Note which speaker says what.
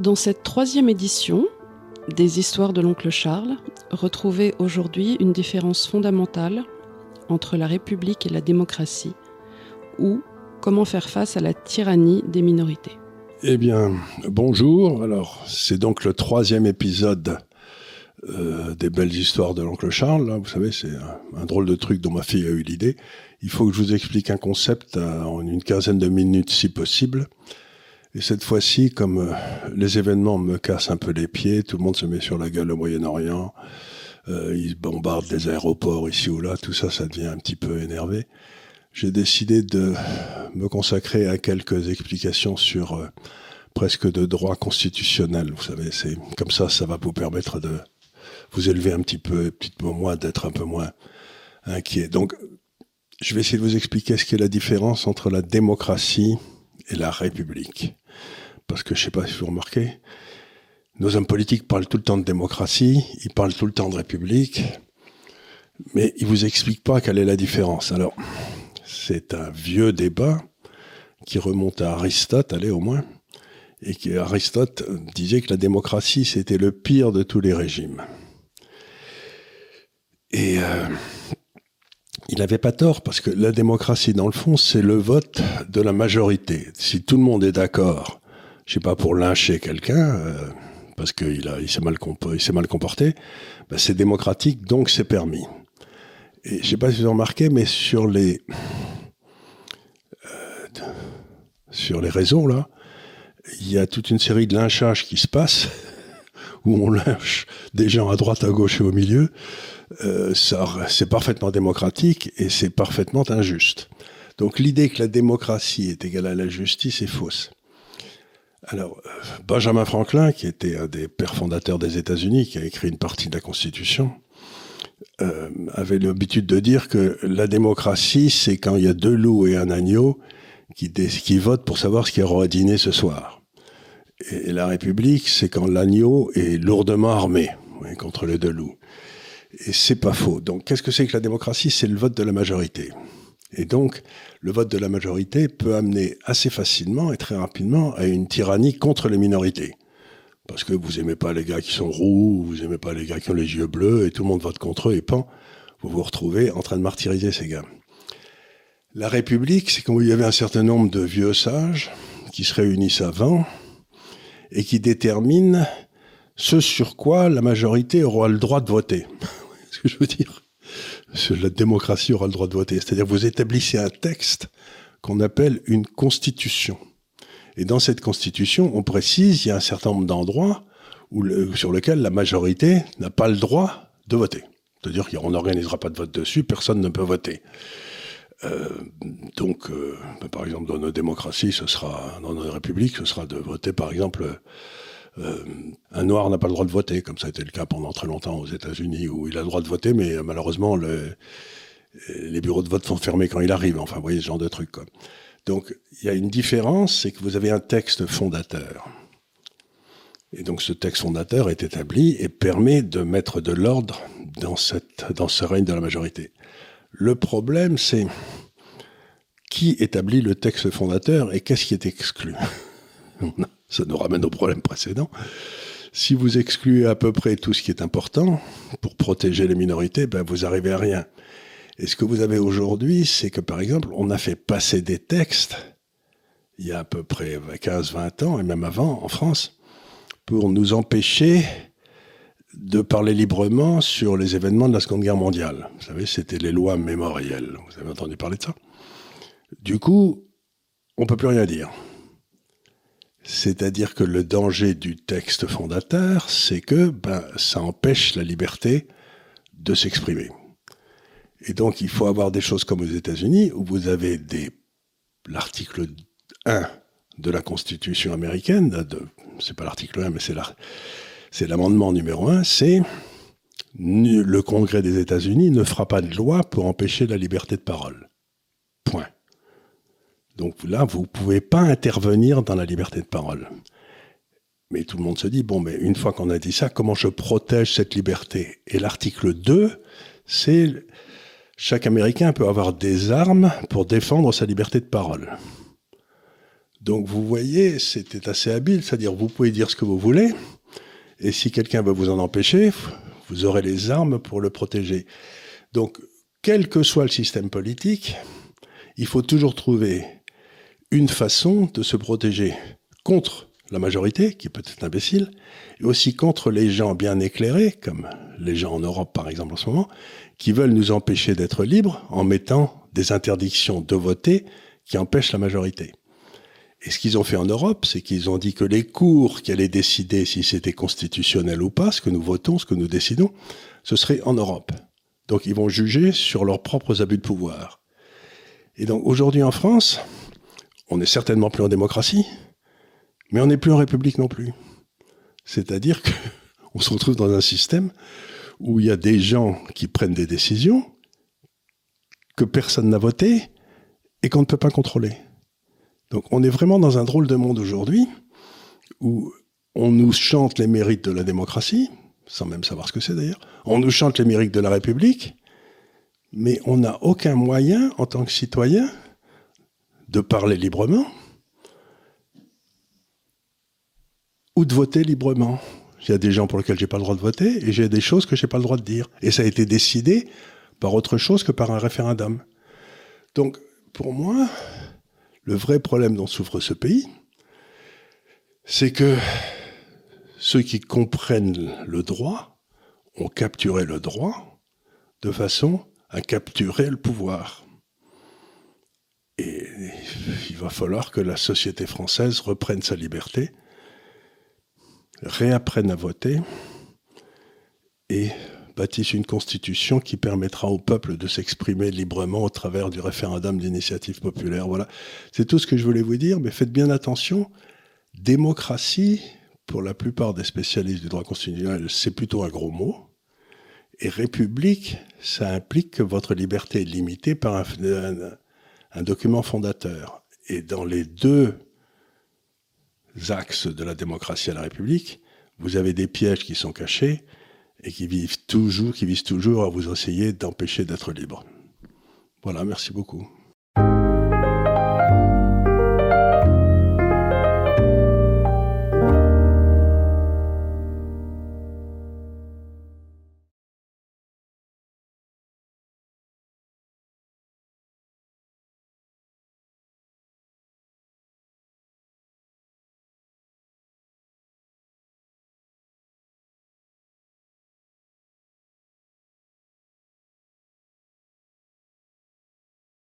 Speaker 1: Dans cette troisième édition des Histoires de l'oncle Charles, retrouvez aujourd'hui une différence fondamentale entre la République et la démocratie, ou comment faire face à la tyrannie des minorités.
Speaker 2: Eh bien, bonjour. Alors, c'est donc le troisième épisode euh, des belles histoires de l'oncle Charles. Vous savez, c'est un, drôle de truc dont ma fille a eu l'idée. Il faut que je vous explique un concept en une quinzaine de minutes si possible. Et cette fois-ci, comme euh, les événements me cassent un peu les pieds, tout le monde se met sur la gueule au Moyen-Orient, euh, ils bombardent des aéroports ici ou là, tout ça, ça devient un petit peu énervé. J'ai décidé de me consacrer à quelques explications sur euh, presque de droit constitutionnel. Vous savez, c'est comme ça, ça va vous permettre de vous élever un petit peu, petit peu moins, d'être un peu moins inquiet. Donc, je vais essayer de vous expliquer ce qu'est la différence entre la démocratie et la République. Parce que je sais pas si vous remarquez, nos hommes politiques parlent tout le temps de démocratie, ils parlent tout le temps de République, mais ils vous expliquent pas quelle est la différence. Alors, c'est un vieux débat qui remonte à Aristote, allez au moins, et qui Aristote disait que la démocratie c'était le pire de tous les régimes. Et euh, il n'avait pas tort parce que la démocratie, dans le fond, c'est le vote de la majorité. Si tout le monde est d'accord, je sais pas pour lyncher quelqu'un euh, parce qu'il il s'est mal, mal comporté, ben c'est démocratique, donc c'est permis. Et je sais pas si vous avez remarqué, mais sur les euh, sur les réseaux là, il y a toute une série de lynchages qui se passent où on lynche des gens à droite, à gauche et au milieu. Euh, c'est parfaitement démocratique et c'est parfaitement injuste. Donc l'idée que la démocratie est égale à la justice est fausse. Alors, euh, Benjamin Franklin, qui était un des pères fondateurs des États-Unis, qui a écrit une partie de la Constitution, euh, avait l'habitude de dire que la démocratie, c'est quand il y a deux loups et un agneau qui, qui votent pour savoir ce qu'il y aura à dîner ce soir. Et la République, c'est quand l'agneau est lourdement armé contre les deux loups. Et c'est pas faux. Donc, qu'est-ce que c'est que la démocratie? C'est le vote de la majorité. Et donc, le vote de la majorité peut amener assez facilement et très rapidement à une tyrannie contre les minorités. Parce que vous aimez pas les gars qui sont roux, vous aimez pas les gars qui ont les yeux bleus, et tout le monde vote contre eux, et pan, vous vous retrouvez en train de martyriser ces gars. La République, c'est quand il y avait un certain nombre de vieux sages qui se réunissent avant et qui déterminent ce sur quoi la majorité aura le droit de voter je veux dire La démocratie aura le droit de voter. C'est-à-dire vous établissez un texte qu'on appelle une constitution. Et dans cette constitution, on précise, il y a un certain nombre d'endroits sur lesquels la majorité n'a pas le droit de voter. C'est-à-dire qu'on n'organisera pas de vote dessus, personne ne peut voter. Euh, donc, euh, par exemple, dans nos démocraties, ce sera, dans nos républiques, ce sera de voter, par exemple, euh, un noir n'a pas le droit de voter, comme ça a été le cas pendant très longtemps aux États-Unis, où il a le droit de voter, mais malheureusement, le, les bureaux de vote sont fermés quand il arrive. Enfin, vous voyez ce genre de truc. Quoi. Donc, il y a une différence, c'est que vous avez un texte fondateur. Et donc, ce texte fondateur est établi et permet de mettre de l'ordre dans ce règne de la majorité. Le problème, c'est qui établit le texte fondateur et qu'est-ce qui est exclu ça nous ramène au problème précédent. Si vous excluez à peu près tout ce qui est important pour protéger les minorités, ben vous arrivez à rien. Et ce que vous avez aujourd'hui, c'est que par exemple, on a fait passer des textes il y a à peu près 15-20 ans, et même avant, en France, pour nous empêcher de parler librement sur les événements de la Seconde Guerre mondiale. Vous savez, c'était les lois mémorielles. Vous avez entendu parler de ça? Du coup, on peut plus rien dire. C'est-à-dire que le danger du texte fondateur, c'est que ben, ça empêche la liberté de s'exprimer. Et donc, il faut avoir des choses comme aux États-Unis, où vous avez l'article 1 de la Constitution américaine, c'est pas l'article 1, mais c'est, c'est l'amendement numéro 1, c'est le Congrès des États-Unis ne fera pas de loi pour empêcher la liberté de parole. Point. Donc là, vous ne pouvez pas intervenir dans la liberté de parole. Mais tout le monde se dit, bon, mais une fois qu'on a dit ça, comment je protège cette liberté? Et l'article 2, c'est chaque Américain peut avoir des armes pour défendre sa liberté de parole. Donc vous voyez, c'était assez habile, c'est-à-dire vous pouvez dire ce que vous voulez, et si quelqu'un veut vous en empêcher, vous aurez les armes pour le protéger. Donc, quel que soit le système politique, il faut toujours trouver une façon de se protéger contre la majorité, qui est peut-être imbécile, et aussi contre les gens bien éclairés, comme les gens en Europe par exemple en ce moment, qui veulent nous empêcher d'être libres en mettant des interdictions de voter qui empêchent la majorité. Et ce qu'ils ont fait en Europe, c'est qu'ils ont dit que les cours qui allaient décider si c'était constitutionnel ou pas, ce que nous votons, ce que nous décidons, ce serait en Europe. Donc ils vont juger sur leurs propres abus de pouvoir. Et donc aujourd'hui en France, on n'est certainement plus en démocratie, mais on n'est plus en République non plus. C'est-à-dire qu'on se retrouve dans un système où il y a des gens qui prennent des décisions que personne n'a voté et qu'on ne peut pas contrôler. Donc on est vraiment dans un drôle de monde aujourd'hui où on nous chante les mérites de la démocratie, sans même savoir ce que c'est d'ailleurs, on nous chante les mérites de la République, mais on n'a aucun moyen en tant que citoyen de parler librement ou de voter librement. Il y a des gens pour lesquels j'ai pas le droit de voter et j'ai des choses que j'ai pas le droit de dire. Et ça a été décidé par autre chose que par un référendum. Donc, pour moi, le vrai problème dont souffre ce pays, c'est que ceux qui comprennent le droit ont capturé le droit de façon à capturer le pouvoir. Et il va falloir que la société française reprenne sa liberté, réapprenne à voter et bâtisse une constitution qui permettra au peuple de s'exprimer librement au travers du référendum d'initiative populaire. Voilà, c'est tout ce que je voulais vous dire, mais faites bien attention. Démocratie, pour la plupart des spécialistes du droit constitutionnel, c'est plutôt un gros mot. Et république, ça implique que votre liberté est limitée par un, un document fondateur. Et dans les deux axes de la démocratie à la République, vous avez des pièges qui sont cachés et qui vivent toujours, qui visent toujours à vous essayer d'empêcher d'être libre. Voilà, merci beaucoup.